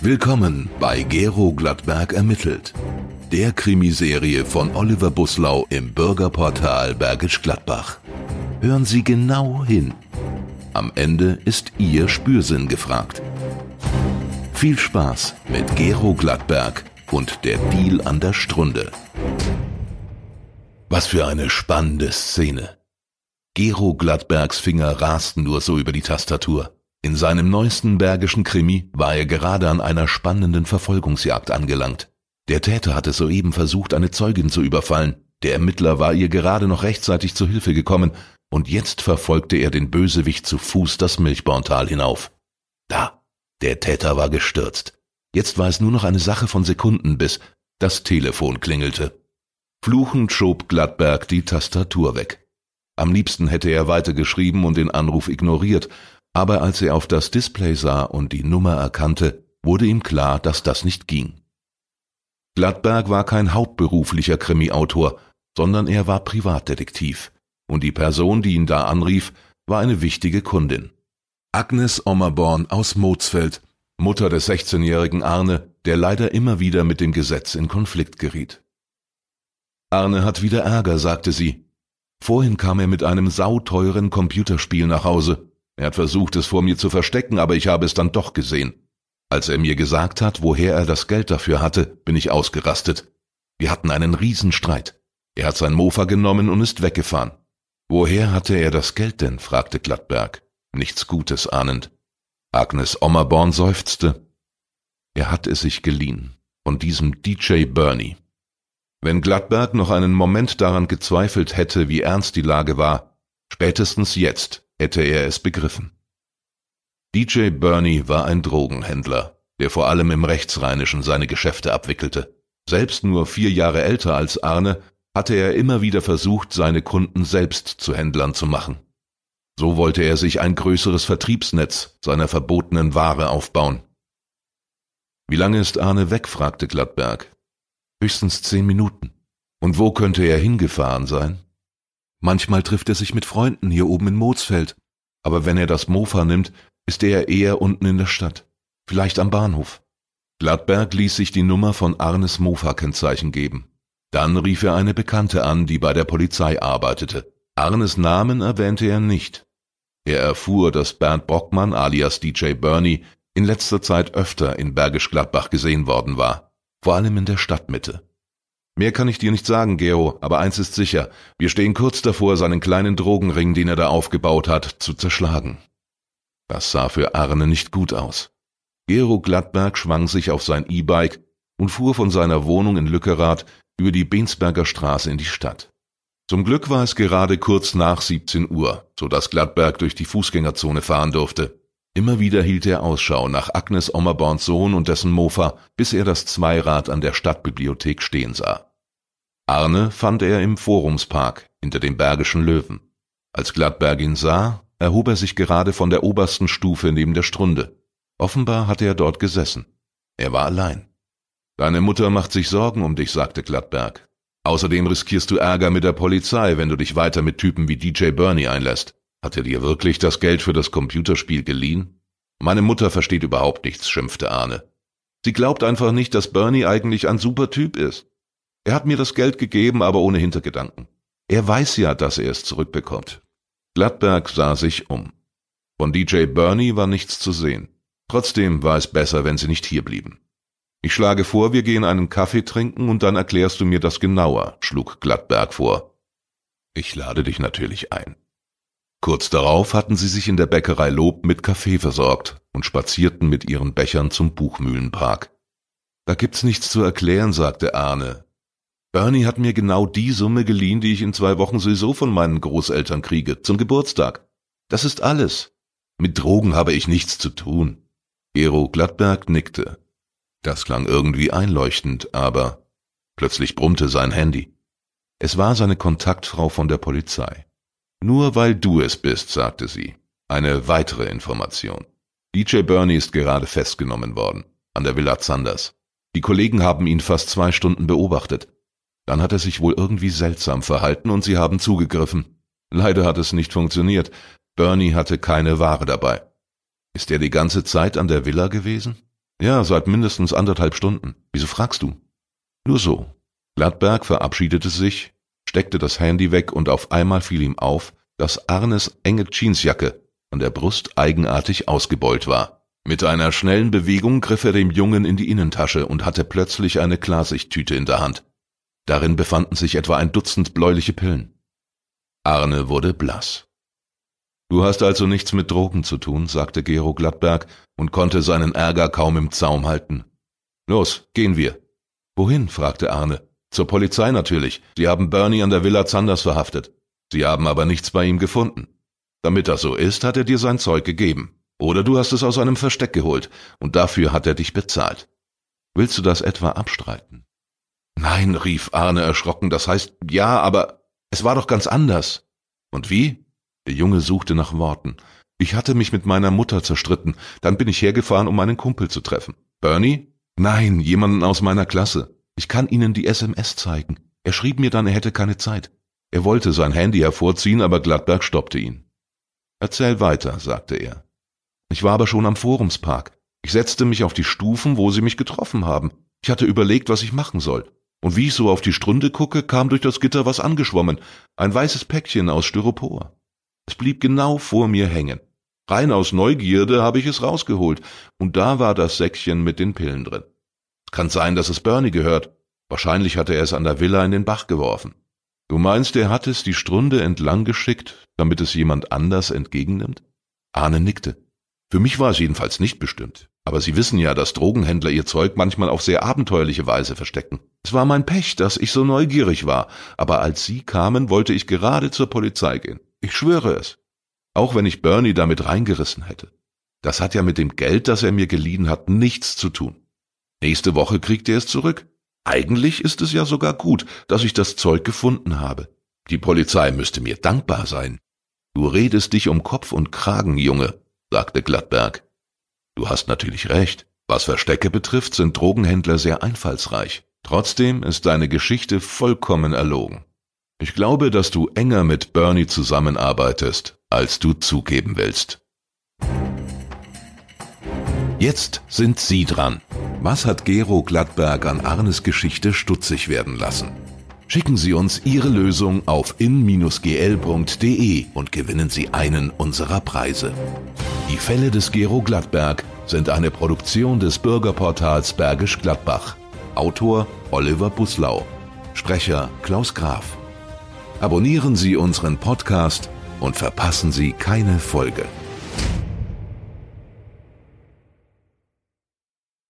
Willkommen bei Gero Gladberg ermittelt. Der Krimiserie von Oliver Buslau im Bürgerportal Bergisch Gladbach. Hören Sie genau hin. Am Ende ist Ihr Spürsinn gefragt. Viel Spaß mit Gero Gladberg und der Deal an der Strunde. Was für eine spannende Szene. Gero Gladbergs Finger rasten nur so über die Tastatur. In seinem neuesten bergischen Krimi war er gerade an einer spannenden Verfolgungsjagd angelangt. Der Täter hatte soeben versucht, eine Zeugin zu überfallen. Der Ermittler war ihr gerade noch rechtzeitig zu Hilfe gekommen und jetzt verfolgte er den Bösewicht zu Fuß das Milchborntal hinauf. Da, der Täter war gestürzt. Jetzt war es nur noch eine Sache von Sekunden, bis das Telefon klingelte. Fluchend schob Gladberg die Tastatur weg. Am liebsten hätte er weitergeschrieben und den Anruf ignoriert, aber als er auf das Display sah und die Nummer erkannte, wurde ihm klar, dass das nicht ging. Gladberg war kein hauptberuflicher Krimiautor, sondern er war Privatdetektiv, und die Person, die ihn da anrief, war eine wichtige Kundin. Agnes Ommerborn aus Mozfeld, Mutter des 16-jährigen Arne, der leider immer wieder mit dem Gesetz in Konflikt geriet. Arne hat wieder Ärger, sagte sie. Vorhin kam er mit einem sauteuren Computerspiel nach Hause. Er hat versucht, es vor mir zu verstecken, aber ich habe es dann doch gesehen. Als er mir gesagt hat, woher er das Geld dafür hatte, bin ich ausgerastet. Wir hatten einen Riesenstreit. Er hat sein Mofa genommen und ist weggefahren. Woher hatte er das Geld denn? fragte Glattberg, nichts Gutes ahnend. Agnes Ommerborn seufzte. Er hat es sich geliehen, von diesem DJ Bernie. Wenn Glattberg noch einen Moment daran gezweifelt hätte, wie ernst die Lage war, spätestens jetzt hätte er es begriffen. DJ Bernie war ein Drogenhändler, der vor allem im Rechtsrheinischen seine Geschäfte abwickelte. Selbst nur vier Jahre älter als Arne, hatte er immer wieder versucht, seine Kunden selbst zu Händlern zu machen. So wollte er sich ein größeres Vertriebsnetz seiner verbotenen Ware aufbauen. Wie lange ist Arne weg? fragte Glattberg. Höchstens zehn Minuten. Und wo könnte er hingefahren sein? Manchmal trifft er sich mit Freunden hier oben in Mozfeld, aber wenn er das Mofa nimmt, ist er eher unten in der Stadt, vielleicht am Bahnhof. Gladberg ließ sich die Nummer von Arnes Mofa-Kennzeichen geben. Dann rief er eine Bekannte an, die bei der Polizei arbeitete. Arnes Namen erwähnte er nicht. Er erfuhr, dass Bernd Brockmann alias DJ Bernie in letzter Zeit öfter in Bergisch Gladbach gesehen worden war, vor allem in der Stadtmitte. Mehr kann ich dir nicht sagen, Gero, aber eins ist sicher, wir stehen kurz davor, seinen kleinen Drogenring, den er da aufgebaut hat, zu zerschlagen. Das sah für Arne nicht gut aus. Gero Gladberg schwang sich auf sein E-Bike und fuhr von seiner Wohnung in Lückerath über die Bensberger Straße in die Stadt. Zum Glück war es gerade kurz nach 17 Uhr, so dass Gladberg durch die Fußgängerzone fahren durfte. Immer wieder hielt er Ausschau nach Agnes Ommerborns Sohn und dessen Mofa, bis er das Zweirad an der Stadtbibliothek stehen sah. Arne fand er im Forumspark hinter dem Bergischen Löwen. Als Gladberg ihn sah, erhob er sich gerade von der obersten Stufe neben der Strunde. Offenbar hatte er dort gesessen. Er war allein. Deine Mutter macht sich Sorgen um dich, sagte Gladberg. Außerdem riskierst du Ärger mit der Polizei, wenn du dich weiter mit Typen wie DJ Bernie einlässt. Hat er dir wirklich das Geld für das Computerspiel geliehen? Meine Mutter versteht überhaupt nichts, schimpfte Arne. Sie glaubt einfach nicht, dass Bernie eigentlich ein super Typ ist. Er hat mir das Geld gegeben, aber ohne Hintergedanken. Er weiß ja, dass er es zurückbekommt. Gladberg sah sich um. Von DJ Bernie war nichts zu sehen. Trotzdem war es besser, wenn sie nicht hier blieben. Ich schlage vor, wir gehen einen Kaffee trinken und dann erklärst du mir das genauer, schlug Gladberg vor. Ich lade dich natürlich ein. Kurz darauf hatten sie sich in der Bäckerei Lob mit Kaffee versorgt und spazierten mit ihren Bechern zum Buchmühlenpark. Da gibt's nichts zu erklären, sagte Arne, Bernie hat mir genau die Summe geliehen, die ich in zwei Wochen sowieso von meinen Großeltern kriege, zum Geburtstag. Das ist alles. Mit Drogen habe ich nichts zu tun. Gero Glattberg nickte. Das klang irgendwie einleuchtend, aber plötzlich brummte sein Handy. Es war seine Kontaktfrau von der Polizei. Nur weil du es bist, sagte sie. Eine weitere Information. DJ Bernie ist gerade festgenommen worden, an der Villa Zanders. Die Kollegen haben ihn fast zwei Stunden beobachtet. Dann hat er sich wohl irgendwie seltsam verhalten und sie haben zugegriffen. Leider hat es nicht funktioniert. Bernie hatte keine Ware dabei. Ist er die ganze Zeit an der Villa gewesen? Ja, seit mindestens anderthalb Stunden. Wieso fragst du? Nur so. Gladberg verabschiedete sich, steckte das Handy weg und auf einmal fiel ihm auf, dass Arnes enge Jeansjacke an der Brust eigenartig ausgebeult war. Mit einer schnellen Bewegung griff er dem Jungen in die Innentasche und hatte plötzlich eine Klarsichttüte in der Hand. Darin befanden sich etwa ein Dutzend bläuliche Pillen. Arne wurde blass. Du hast also nichts mit Drogen zu tun, sagte Gero Gladberg und konnte seinen Ärger kaum im Zaum halten. Los, gehen wir. Wohin? fragte Arne. Zur Polizei natürlich. Sie haben Bernie an der Villa Zanders verhaftet. Sie haben aber nichts bei ihm gefunden. Damit das so ist, hat er dir sein Zeug gegeben. Oder du hast es aus einem Versteck geholt, und dafür hat er dich bezahlt. Willst du das etwa abstreiten? Nein, rief Arne erschrocken, das heißt ja, aber es war doch ganz anders. Und wie? Der Junge suchte nach Worten. Ich hatte mich mit meiner Mutter zerstritten, dann bin ich hergefahren, um meinen Kumpel zu treffen. Bernie? Nein, jemanden aus meiner Klasse. Ich kann Ihnen die SMS zeigen. Er schrieb mir dann, er hätte keine Zeit. Er wollte sein Handy hervorziehen, aber Gladberg stoppte ihn. Erzähl weiter, sagte er. Ich war aber schon am Forumspark. Ich setzte mich auf die Stufen, wo sie mich getroffen haben. Ich hatte überlegt, was ich machen soll. Und wie ich so auf die Stründe gucke, kam durch das Gitter was angeschwommen. Ein weißes Päckchen aus Styropor. Es blieb genau vor mir hängen. Rein aus Neugierde habe ich es rausgeholt, und da war das Säckchen mit den Pillen drin. Es kann sein, dass es Bernie gehört. Wahrscheinlich hatte er es an der Villa in den Bach geworfen. Du meinst, er hat es die Strunde entlang geschickt, damit es jemand anders entgegennimmt? Arne nickte. Für mich war es jedenfalls nicht bestimmt. Aber Sie wissen ja, dass Drogenhändler ihr Zeug manchmal auf sehr abenteuerliche Weise verstecken. Es war mein Pech, dass ich so neugierig war, aber als Sie kamen, wollte ich gerade zur Polizei gehen. Ich schwöre es. Auch wenn ich Bernie damit reingerissen hätte. Das hat ja mit dem Geld, das er mir geliehen hat, nichts zu tun. Nächste Woche kriegt er es zurück. Eigentlich ist es ja sogar gut, dass ich das Zeug gefunden habe. Die Polizei müsste mir dankbar sein. Du redest dich um Kopf und Kragen, Junge, sagte Gladberg. Du hast natürlich recht. Was Verstecke betrifft, sind Drogenhändler sehr einfallsreich. Trotzdem ist deine Geschichte vollkommen erlogen. Ich glaube, dass du enger mit Bernie zusammenarbeitest, als du zugeben willst. Jetzt sind Sie dran. Was hat Gero Gladberg an Arnes Geschichte stutzig werden lassen? Schicken Sie uns Ihre Lösung auf in-gl.de und gewinnen Sie einen unserer Preise. Die Fälle des Gero Gladberg sind eine Produktion des Bürgerportals Bergisch Gladbach. Autor Oliver Buslau. Sprecher Klaus Graf. Abonnieren Sie unseren Podcast und verpassen Sie keine Folge.